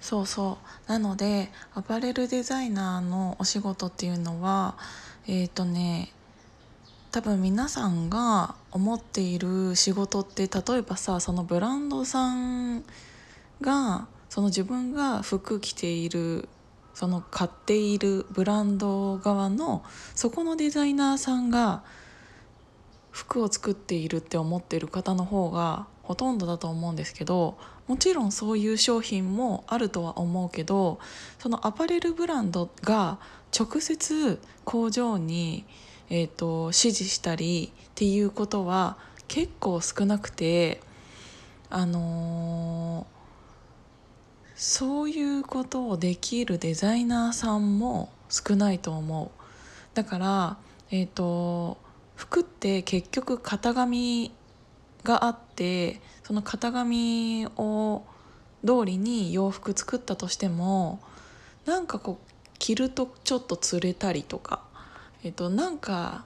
そうそう。なのでアパレルデザイナーのお仕事っていうのはえっ、ー、とね多分皆さんが思っている仕事って例えばさそのブランドさんがその自分が服着ているその買っているブランド側のそこのデザイナーさんが服を作っているって思ってる方の方がほとんどだと思うんですけどもちろんそういう商品もあるとは思うけどそのアパレルブランドが直接工場に、えーと、指示したりっていうことは結構少なくてあのー、そういうことをできるデザイナーさんも少ないと思う。だからえっ、ー、と服って結局型紙があってその型紙を通りに洋服作ったとしてもなんかこう着るとちょっと釣れたりとか、えっと、なんか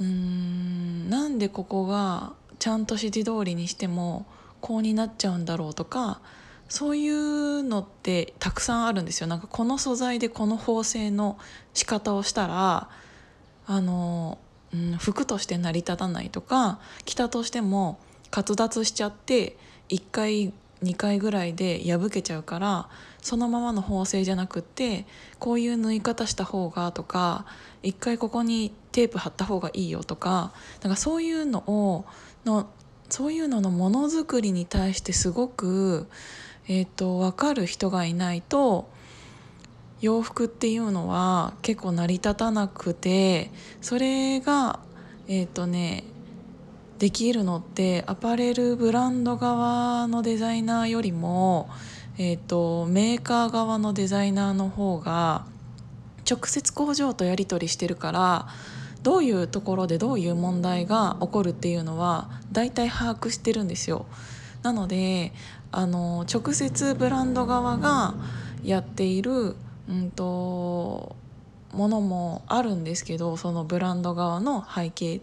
うーんなんでここがちゃんと指示通りにしてもこうになっちゃうんだろうとかそういうのってたくさんあるんですよ。なんかこの素材でこの縫製の仕方をしたらあのうん、服として成り立たないとか着たとしても滑脱しちゃって1回2回ぐらいで破けちゃうからそのままの縫製じゃなくってこういう縫い方した方がとか一回ここにテープ貼った方がいいよとかなんかそういうのをのそういうののものづくりに対してすごく、えーと、と分かる人がいないと洋服っていうのは結構成り立たなくてそれがえっ、ー、とねできるのってアパレルブランド側のデザイナーよりも、えーと、メーカー側のデザイナーの方が直接工場とやり取りしてるからどういうところでどういう問題が起こるっていうのは大体把握してるんですよ。なのであの直接ブランド側がやっているうんとものもあるんですけどそのブランド側の背景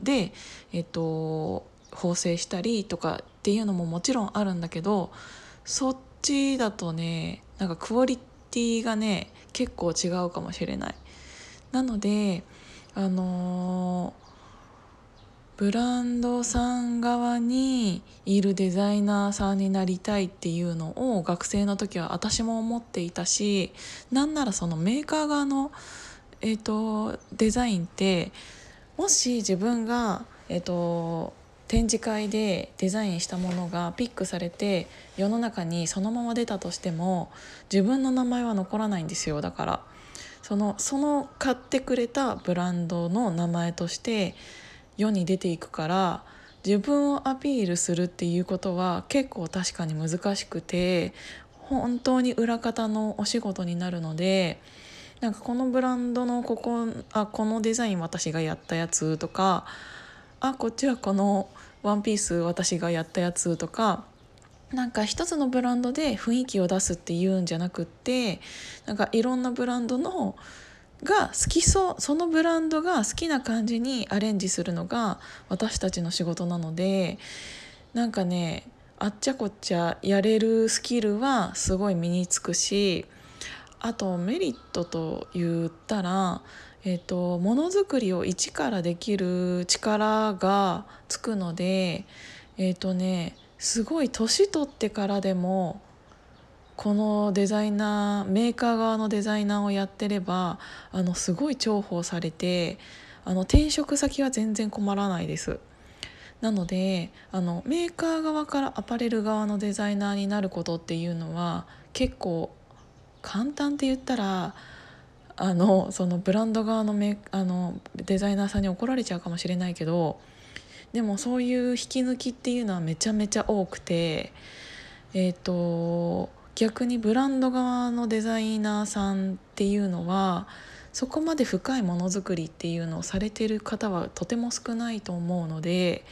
で、えっと、縫製したりとかっていうのももちろんあるんだけどそっちだとねなんかクオリティがね結構違うかもしれない。なのであのブランドさん側にいるデザイナーさんになりたいっていうのを学生の時は私も思っていたしなんならそのメーカー側の、えーと、デザインってもし自分が、えーと展示会でデザインしたものがピックされて世の中にそのまま出たとしても自分の名前は残らないんですよ。だからそのその買ってくれたブランドの名前として世に出ていくから自分をアピールするっていうことは結構確かに難しくて本当に裏方のお仕事になるのでなんかこのブランドのここあこのデザイン私がやったやつとかあこっちはこのワンピース私がやったやつとかなんか一つのブランドで雰囲気を出すっていうんじゃなくってなんかいろんなブランドのが好きそうそのブランドが好きな感じにアレンジするのが私たちの仕事なのでなんかねあっちゃこっちゃやれるスキルはすごい身につくしあとメリットと言ったらえーと、ものづくりを一からできる力がつくのでえっ、ー、とねすごい年取ってからでもこのデザイナーメーカー側のデザイナーをやってればあのすごい重宝されてあの転職先は全然困らないです。なのであのメーカー側からアパレル側のデザイナーになることっていうのは結構簡単って言ったらあのそのブランド側のメあのデザイナーさんに怒られちゃうかもしれないけどでもそういう引き抜きっていうのはめちゃめちゃ多くてえっ、ー、と逆にブランド側のデザイナーさんっていうのはそこまで深いものづくりっていうのをされてる方はとても少ないと思うので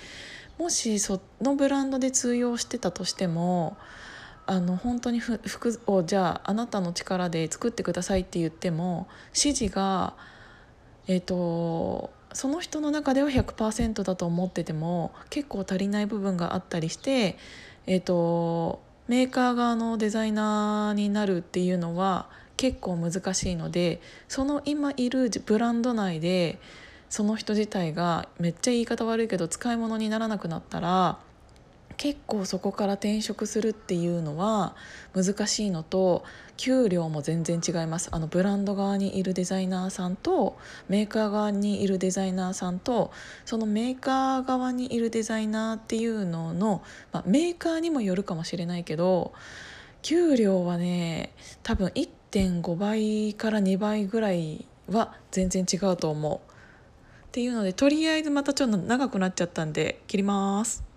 もしそのブランドで通用してたとしてもあの本当に服をじゃああなたの力で作ってくださいって言っても指示がえ、ー、とその人の中では100%だと思ってても結構足りない部分があったりしてえっ、ー、とメーカー側のデザイナーになるっていうのは結構難しいのでその今いるブランド内でその人自体がめっちゃ言い方悪いけど使い物にならなくなったら結構そこから転職するっていうのは難しいのと給料も全然違いますあのブランド側にいるデザイナーさんとメーカー側にいるデザイナーさんとそのメーカー側にいるデザイナーっていうのの、まあ、メーカーにもよるかもしれないけど給料はね多分1.5倍から2倍ぐらいは全然違うと思う。っていうのでとりあえずまたちょっと長くなっちゃったんで切ります。